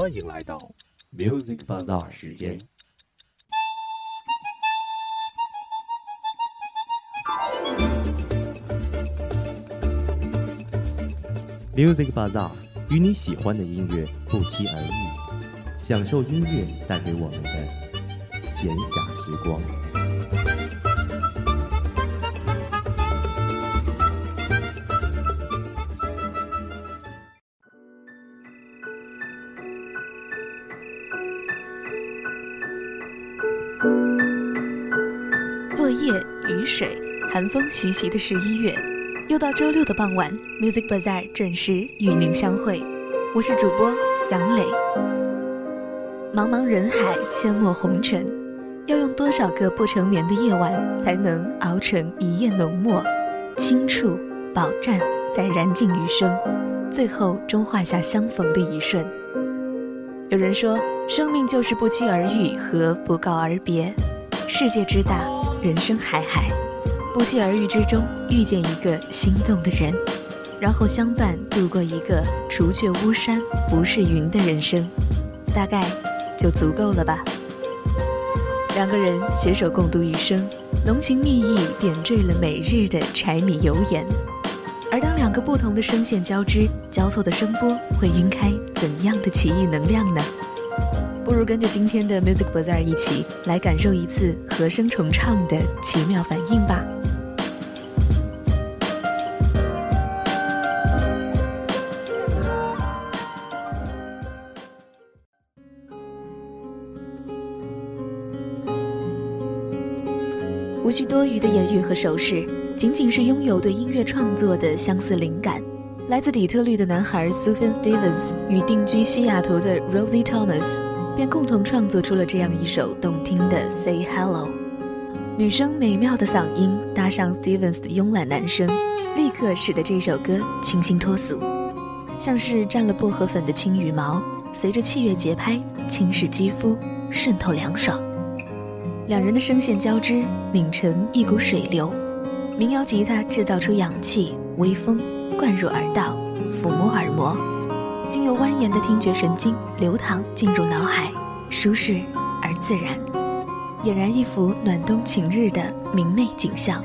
欢迎来到 Music Bazaar 时间。Music Bazaar 与你喜欢的音乐不期而遇，享受音乐带给我们的闲暇时光。寒风习习的十一月，又到周六的傍晚，Music Bazaar 准时与您相会。我是主播杨磊。茫茫人海，阡陌红尘，要用多少个不成眠的夜晚，才能熬成一夜浓墨？轻触、饱蘸，再燃尽余生，最后终画下相逢的一瞬。有人说，生命就是不期而遇和不告而别。世界之大。人生海海，不期而遇之中遇见一个心动的人，然后相伴度过一个除却巫山不是云的人生，大概就足够了吧。两个人携手共度一生，浓情蜜意点缀了每日的柴米油盐。而当两个不同的声线交织、交错的声波，会晕开怎样的奇异能量呢？不如跟着今天的 Music Bazaar 一起来感受一次和声重唱的奇妙反应吧。无需多余的言语和手势，仅仅是拥有对音乐创作的相似灵感。来自底特律的男孩 Sufjan Stevens 与定居西雅图的 Rosie Thomas。便共同创作出了这样一首动听的《Say Hello》。女生美妙的嗓音搭上 Stevens 的慵懒男声，立刻使得这首歌清新脱俗，像是蘸了薄荷粉的轻羽毛，随着器乐节拍轻视肌肤，渗透凉爽。两人的声线交织，拧成一股水流。民谣吉他制造出氧气、微风，灌入耳道，抚摸耳膜。经由蜿蜒的听觉神经流淌进入脑海，舒适而自然，俨然一幅暖冬晴日的明媚景象。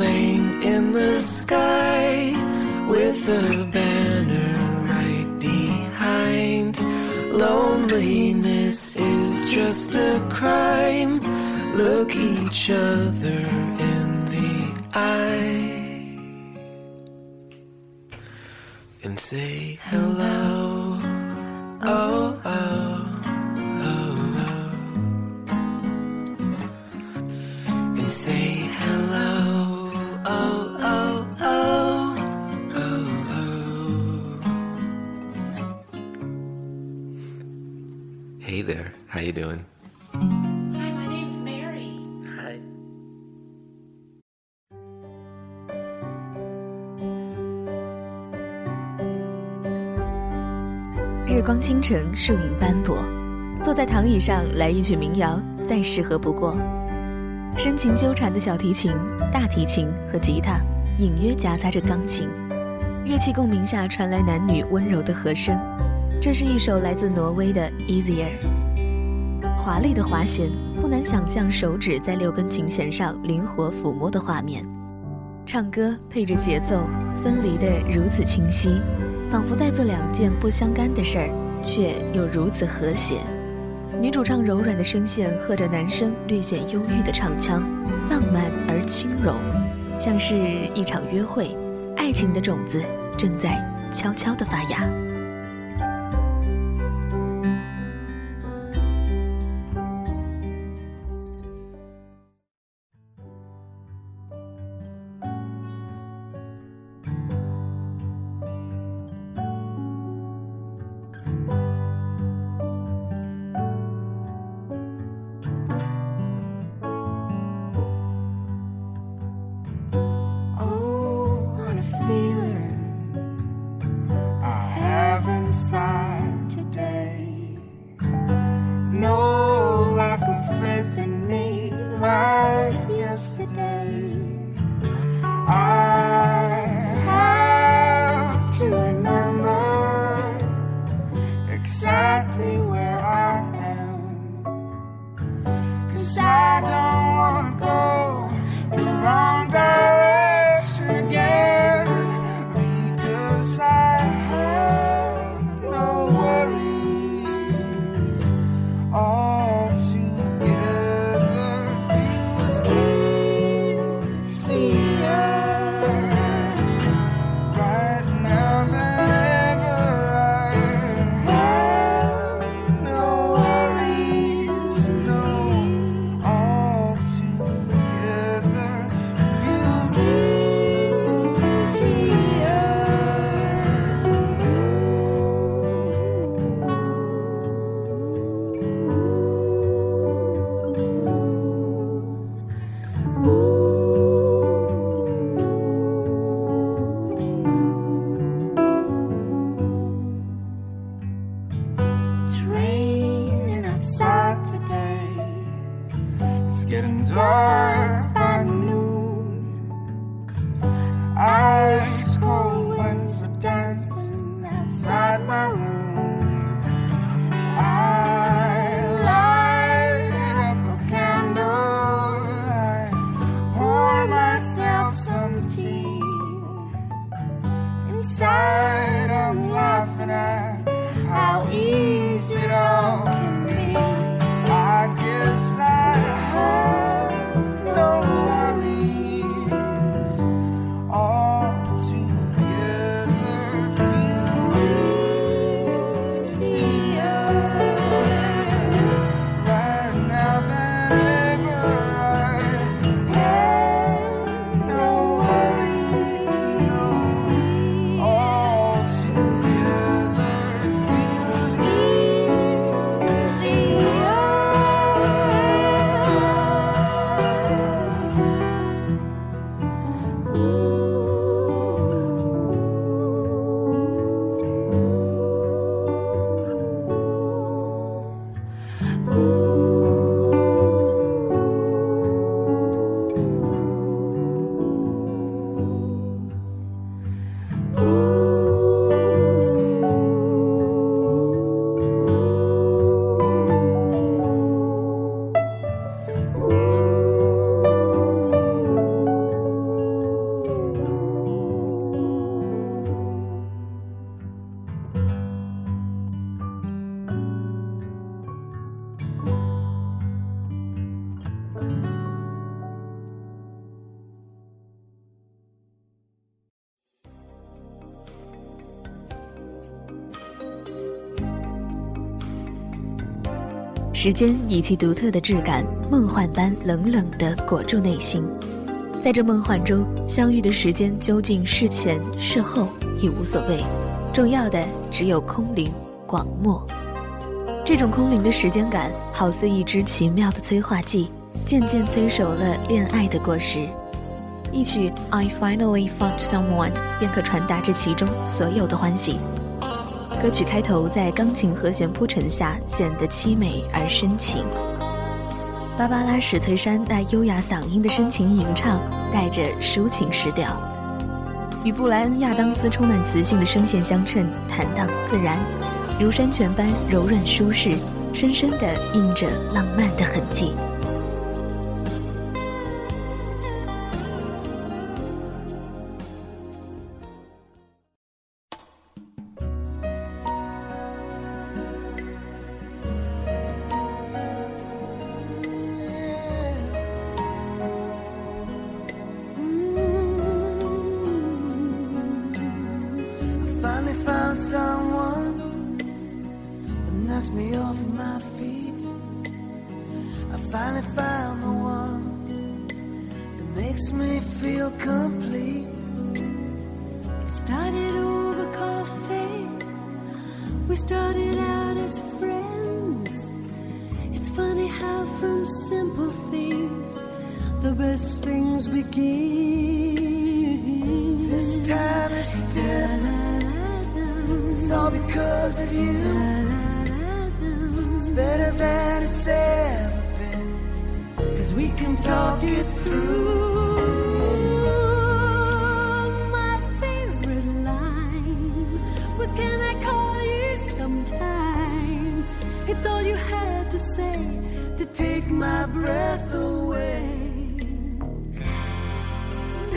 Airplane in the sky with a banner right behind. Loneliness is just a crime. Look each other in the eye and say hello. you doing? Hi my name's mary. Hi. 日光倾城树影斑驳。坐在躺椅上来一曲民谣再适合不过。深情纠缠的小提琴大提琴和吉他隐约夹杂着钢琴。乐器共鸣下传来男女温柔的和声。这是一首来自挪威的 easier 华丽的滑弦，不难想象手指在六根琴弦上灵活抚摸的画面。唱歌配着节奏，分离的如此清晰，仿佛在做两件不相干的事儿，却又如此和谐。女主唱柔软的声线和着男生略显忧郁的唱腔，浪漫而轻柔，像是一场约会，爱情的种子正在悄悄地发芽。时间以其独特的质感，梦幻般冷冷地裹住内心。在这梦幻中相遇的时间，究竟是前是后已无所谓，重要的只有空灵广漠。这种空灵的时间感，好似一支奇妙的催化剂，渐渐催熟了恋爱的果实。一曲 I finally found someone 便可传达这其中所有的欢喜。歌曲开头在钢琴和弦铺陈下显得凄美而深情。芭芭拉史翠珊那优雅嗓音的深情吟唱，带着抒情诗调，与布莱恩亚当斯充满磁性的声线相衬，坦荡自然，如山泉般柔软舒适，深深地印着浪漫的痕迹。the best things begin. This time is different. It's all because of you. It's better than it's ever been. Cause we can talk it through. My favorite line was, "Can I call you sometime?" It's all you had to say to take my breath away.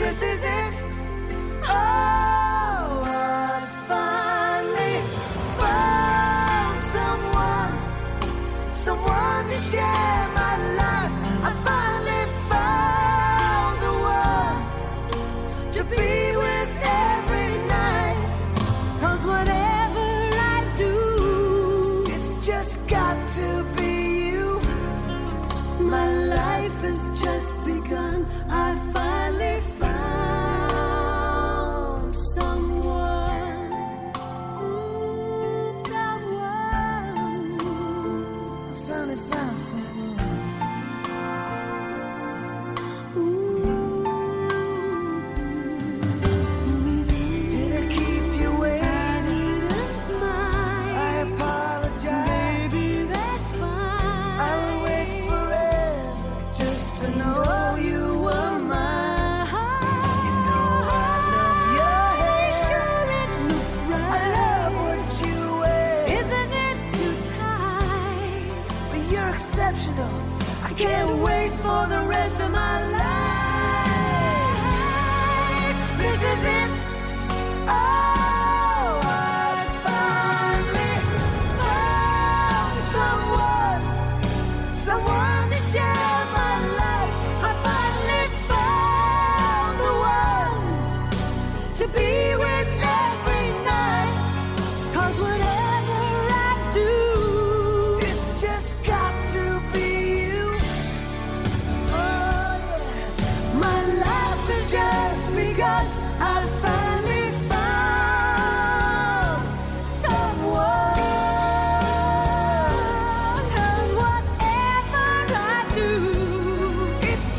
this is it. Oh.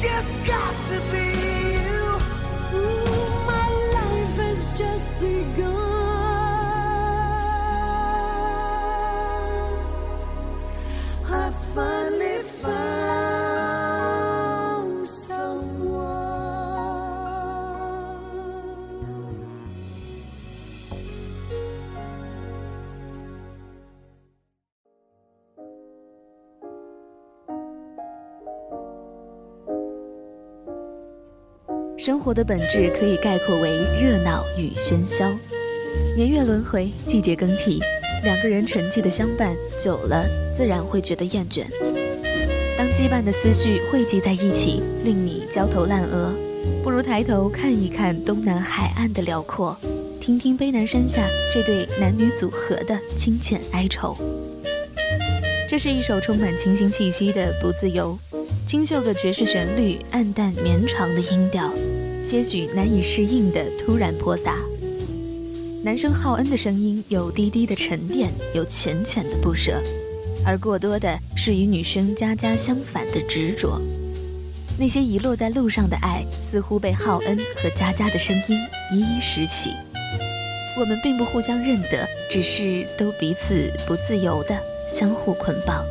just got to be. 生活的本质可以概括为热闹与喧嚣。年月轮回，季节更替，两个人沉寂的相伴，久了自然会觉得厌倦。当羁绊的思绪汇集在一起，令你焦头烂额，不如抬头看一看东南海岸的辽阔，听听卑南山下这对男女组合的清浅哀愁。这是一首充满清新气息的《不自由》，清秀的爵士旋律，暗淡绵长的音调。些许难以适应的突然泼洒。男生浩恩的声音有低低的沉淀，有浅浅的不舍，而过多的是与女生佳佳相反的执着。那些遗落在路上的爱，似乎被浩恩和佳佳的声音一一拾起。我们并不互相认得，只是都彼此不自由的相互捆绑。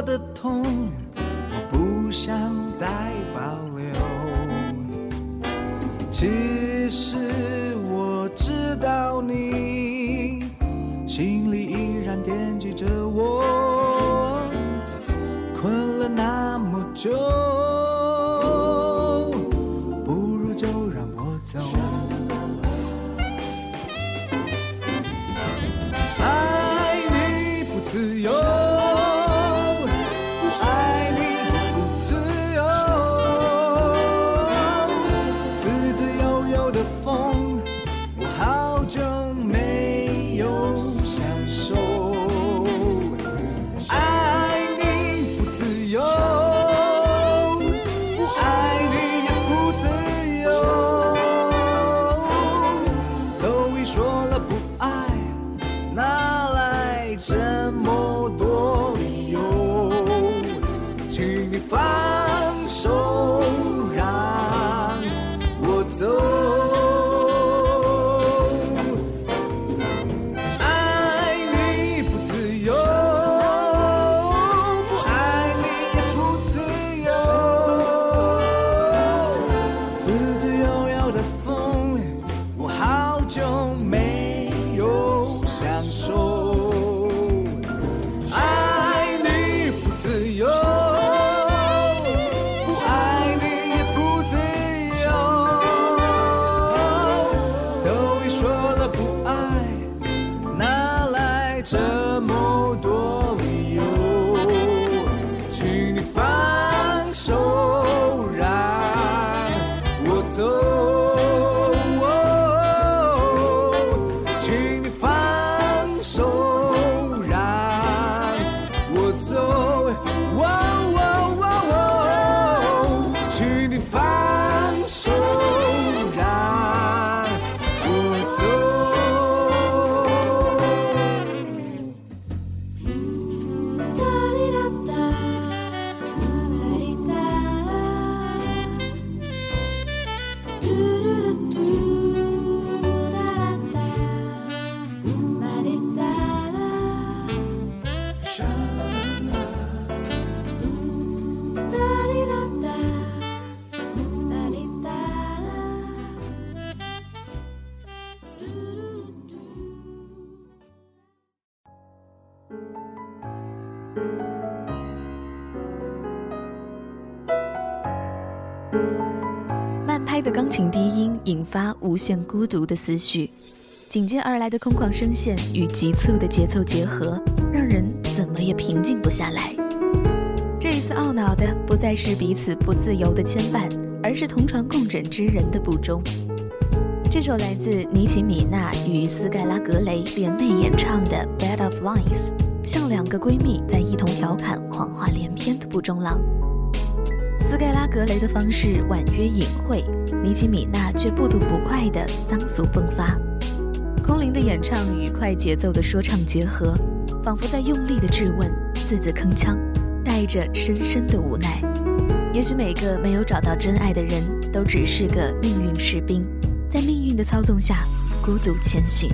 我的痛我不想再保留。其实我知道你心里依然惦记着我困了那么久。的钢琴低音引发无限孤独的思绪，紧接而来的空旷声线与急促的节奏结合，让人怎么也平静不下来。这一次懊恼的不再是彼此不自由的牵绊，而是同床共枕之人的不忠。这首来自尼奇米娜与斯盖拉格雷联袂演唱的《Bed of Lies》，像两个闺蜜在一同调侃谎话连篇的不忠郎。斯盖拉格雷的方式婉约隐晦，尼奇米娜却不吐不快的脏俗迸发。空灵的演唱与快节奏的说唱结合，仿佛在用力的质问，字字铿锵，带着深深的无奈。也许每个没有找到真爱的人都只是个命运士兵。在命运的操纵下，孤独前行。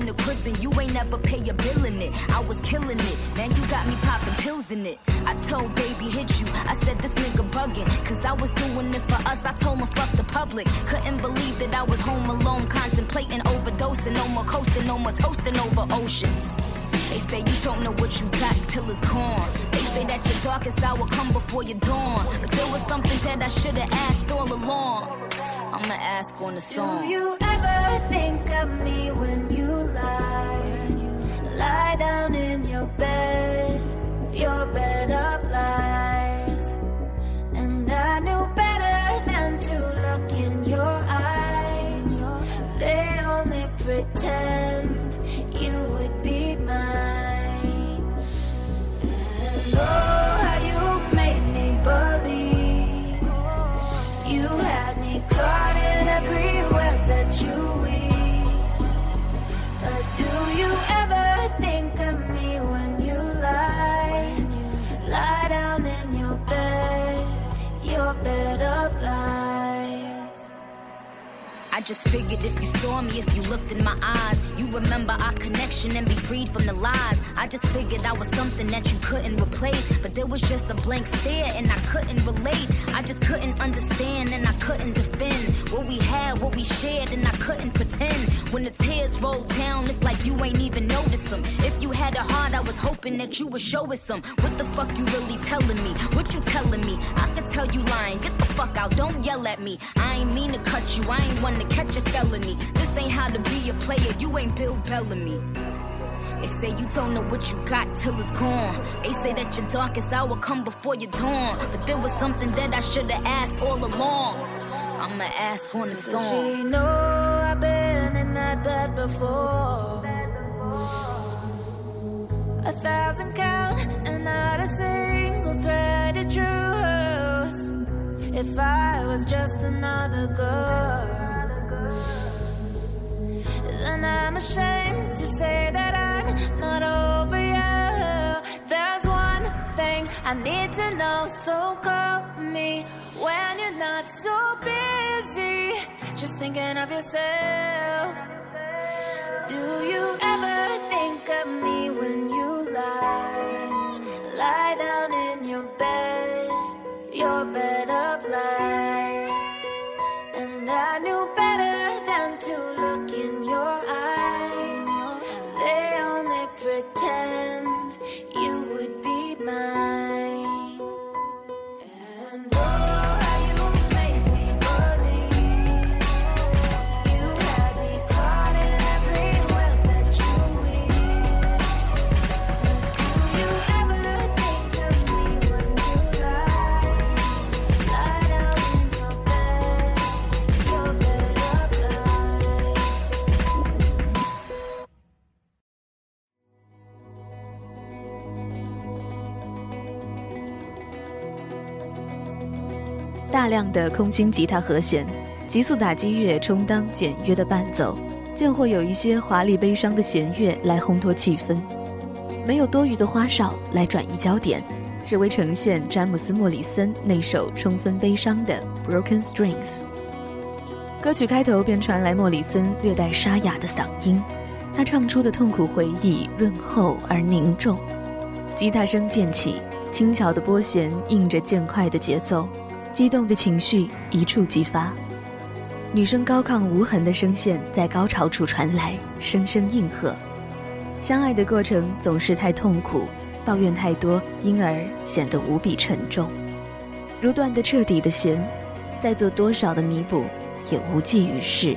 In the crib and you ain't never pay a bill in it. I was killing it, now you got me popping pills in it. I told baby hit you, I said this nigga bugging. Cause I was doing it for us, I told him fuck the public. Couldn't believe that I was home alone, contemplating overdosing. No more coasting, no more toasting over ocean. They say you don't know what you got till it's gone. They say that your darkest hour come before your dawn. But there was something that I should've asked all along. I'ma ask on the song. Do you ever think of me when you lie? Lie down in your bed, your bed of lies. And I knew better than to look in your eyes. They only pretend you would be mine. And oh, how you made me believe that you weave. But do you ever think of me when you lie? Lie down in your bed, your bed I just figured if you saw me, if you looked in my eyes, you remember our connection and be freed from the lies. I just figured I was something that you couldn't replace, but there was just a blank stare and I couldn't relate. I just couldn't understand and I couldn't defend what we had, what we shared, and I couldn't pretend. When the tears rolled down, it's like you ain't even noticed them. If you had a heart, I was hoping that you would show us some. What the fuck you really telling me? What you telling me? I could tell you lying. Get the fuck out, don't yell at me. I ain't mean to cut you, I ain't one to catch a felony. This ain't how to be a player, you ain't Bill Bellamy. They say you don't know what you got till it's gone. They say that your darkest hour come before your dawn. But there was something that I should've asked all along. I'ma ask on the Does song. she know I've been in that bed before? A thousand count and not a single thread of truth. If I was just another girl, then I'm ashamed to say that I'm not over you. There's one thing I need to know, so call me when you're not so busy. Just thinking of yourself. Do you ever 的空心吉他和弦，急速打击乐充当简约的伴奏，间或有一些华丽悲伤的弦乐来烘托气氛，没有多余的花哨来转移焦点，只为呈现詹姆斯·莫里森那首充分悲伤的《Broken Strings》。歌曲开头便传来莫里森略带沙哑的嗓音，他唱出的痛苦回忆润厚而凝重，吉他声渐起，轻巧的拨弦应着渐快的节奏，激动的情绪一触即发。女生高亢无痕的声线在高潮处传来，声声应和。相爱的过程总是太痛苦，抱怨太多，因而显得无比沉重。如断得彻底的弦，再做多少的弥补。也无济于事。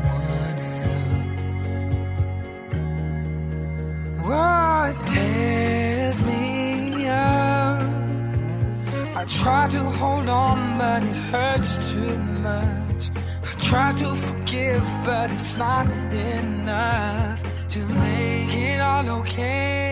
try to hold on, but it hurts too much. I try to forgive, but it's not enough to make it all okay.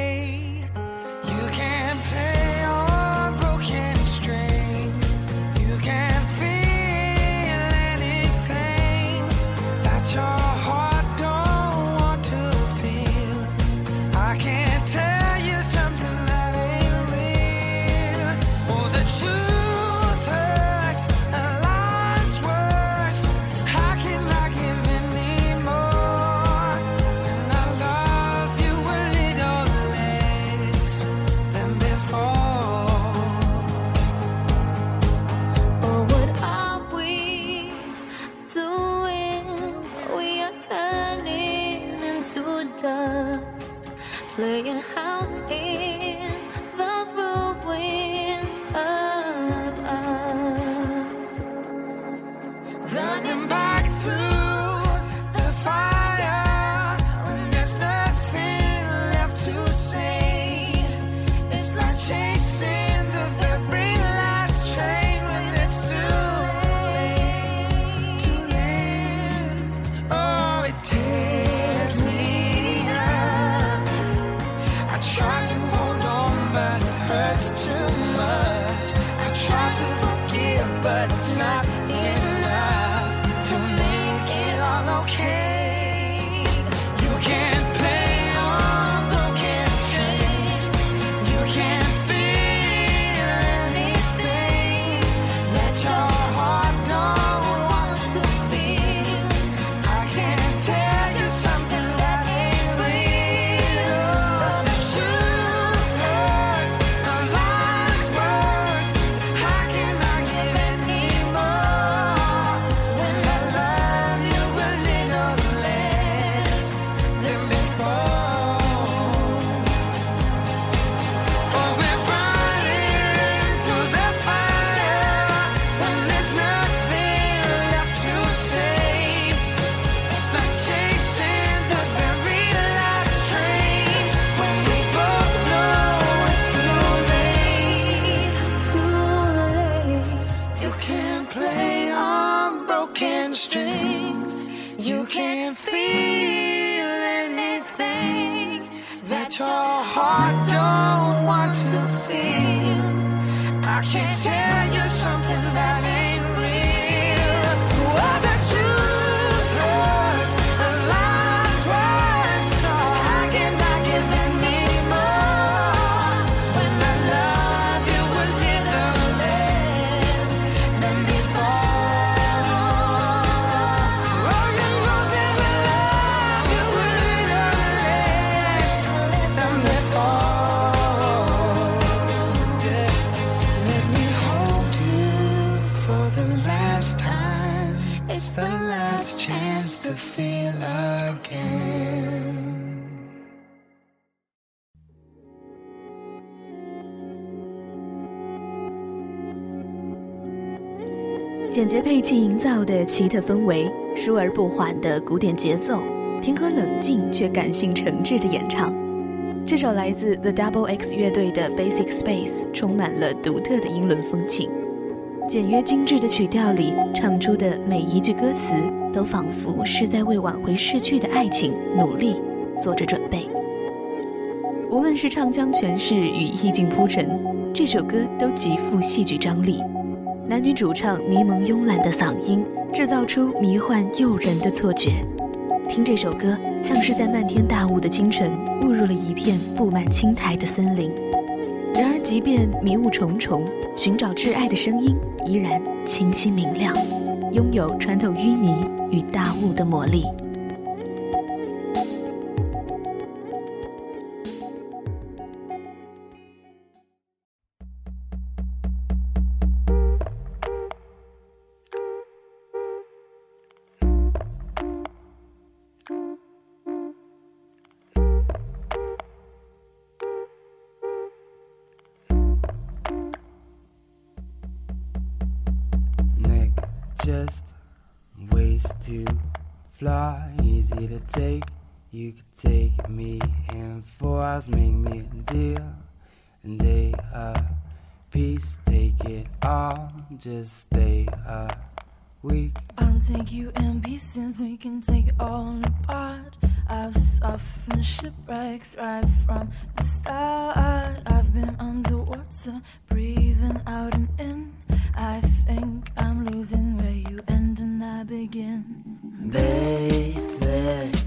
Broken strings. You can't feel anything that your heart don't want to feel. I can't tell you something that 简洁配器营造的奇特氛围，舒而不缓的古典节奏，平和冷静却感性诚挚的演唱。这首来自 The Double X 乐队的 Basic Space 充满了独特的英伦风情。简约精致的曲调里唱出的每一句歌词，都仿佛是在为挽回逝去的爱情努力做着准备。无论是唱腔诠释与意境铺陈，这首歌都极富戏剧张力。男女主唱迷蒙慵懒的嗓音，制造出迷幻诱人的错觉。听这首歌，像是在漫天大雾的清晨，误入了一片布满青苔的森林。然而，即便迷雾重重，寻找挚爱的声音依然清晰明亮，拥有穿透淤泥与大雾的魔力。Fly, easy to take. You could take me in four hours, make me a deal, and day a piece. Take it all, just stay a week. I'll take you in pieces, we can take it all apart. I've suffered shipwrecks right from the start. I've been underwater, breathing out and in. I think I'm losing where you end and I begin. They say.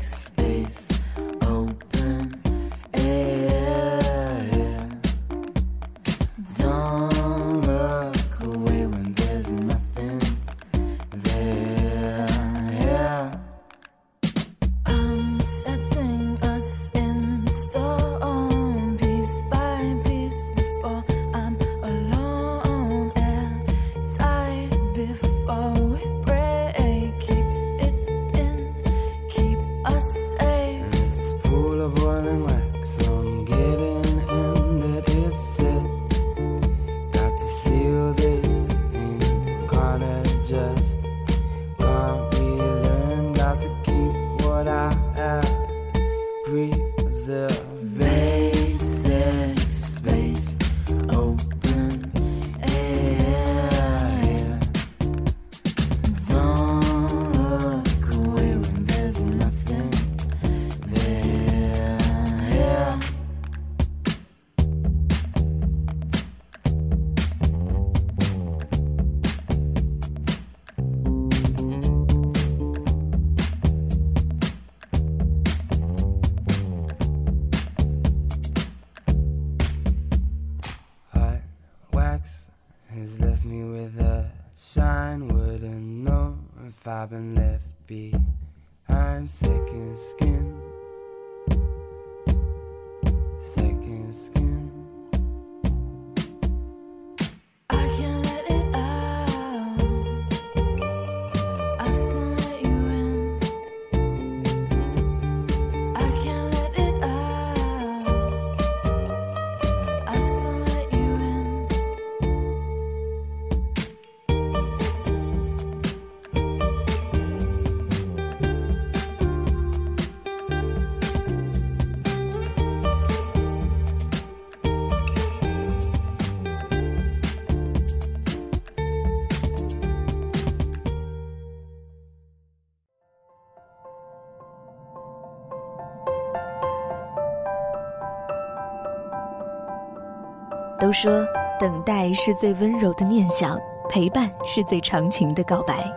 都说等待是最温柔的念想，陪伴是最长情的告白。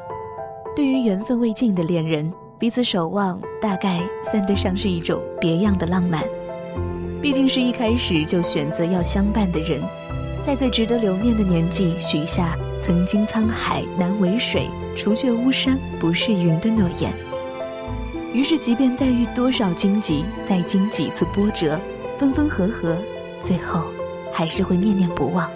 对于缘分未尽的恋人，彼此守望，大概算得上是一种别样的浪漫。毕竟是一开始就选择要相伴的人，在最值得留念的年纪许下‘曾经沧海难为水，除却巫山不是云’的诺言。于是，即便再遇多少荆棘，再经几次波折，分分合合，最后还是会念念不忘。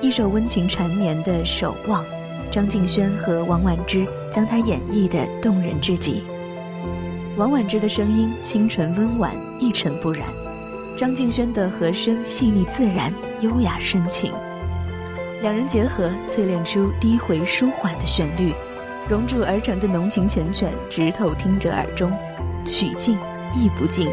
一首温情缠绵的《守望》，张敬轩和王菀之将它演绎的动人至极。王菀之的声音清纯温婉，一尘不染；张敬轩的和声细腻自然，优雅深情。两人结合，淬炼出低回舒缓的旋律，熔铸而成的浓情缱绻，直透听者耳中，曲尽意不尽。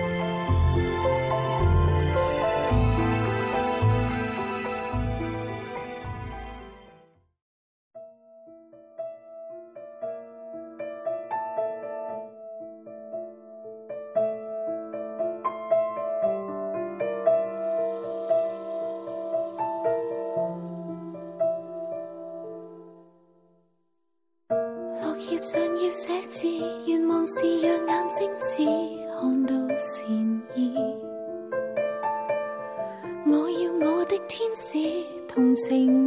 写字，愿望是让眼睛只看到善意。我要我的天使同情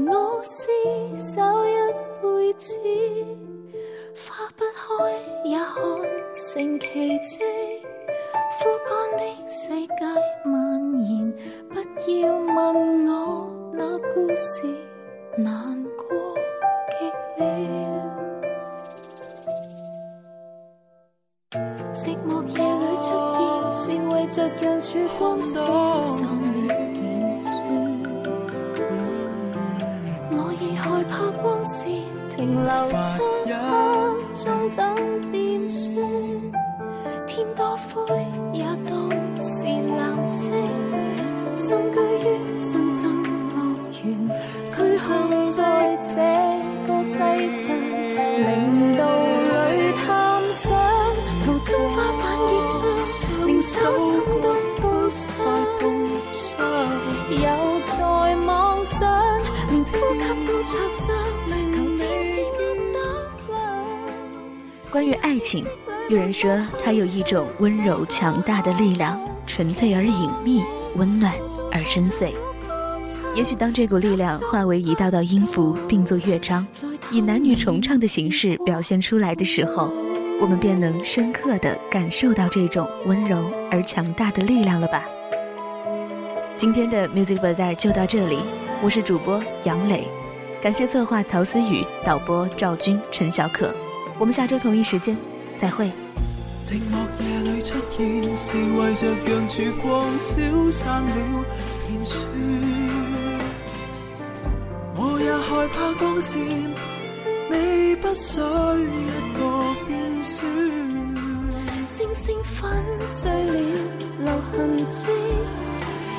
关于爱情，有人说它有一种温柔强大的力量，纯粹而隐秘，温暖而深邃。也许当这股力量化为一道道音符，并作乐章，以男女重唱的形式表现出来的时候。我们便能深刻地感受到这种温柔而强大的力量了吧？今天的 Music Bazaar 就到这里，我是主播杨磊，感谢策划曹思雨，导播赵军、陈小可，我们下周同一时间再会。寂寞夜里出现，是为着让曙光消散了便算。我也害怕光线，你不需一个。星星粉碎了留痕迹，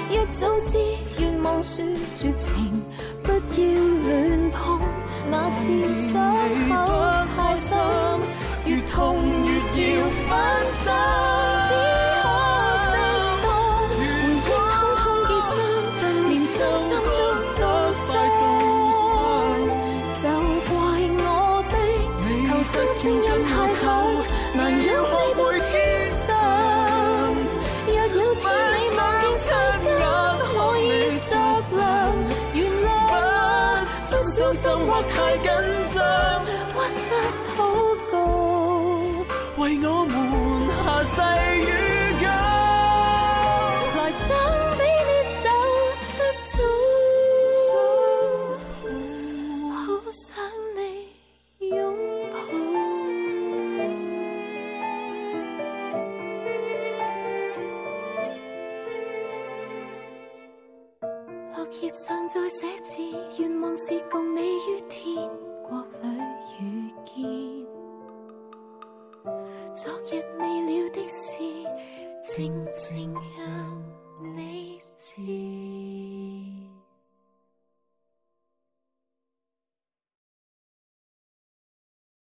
一早知愿望说绝情，不要乱碰那次伤口太太紧张，屈膝祷告，为我们下世。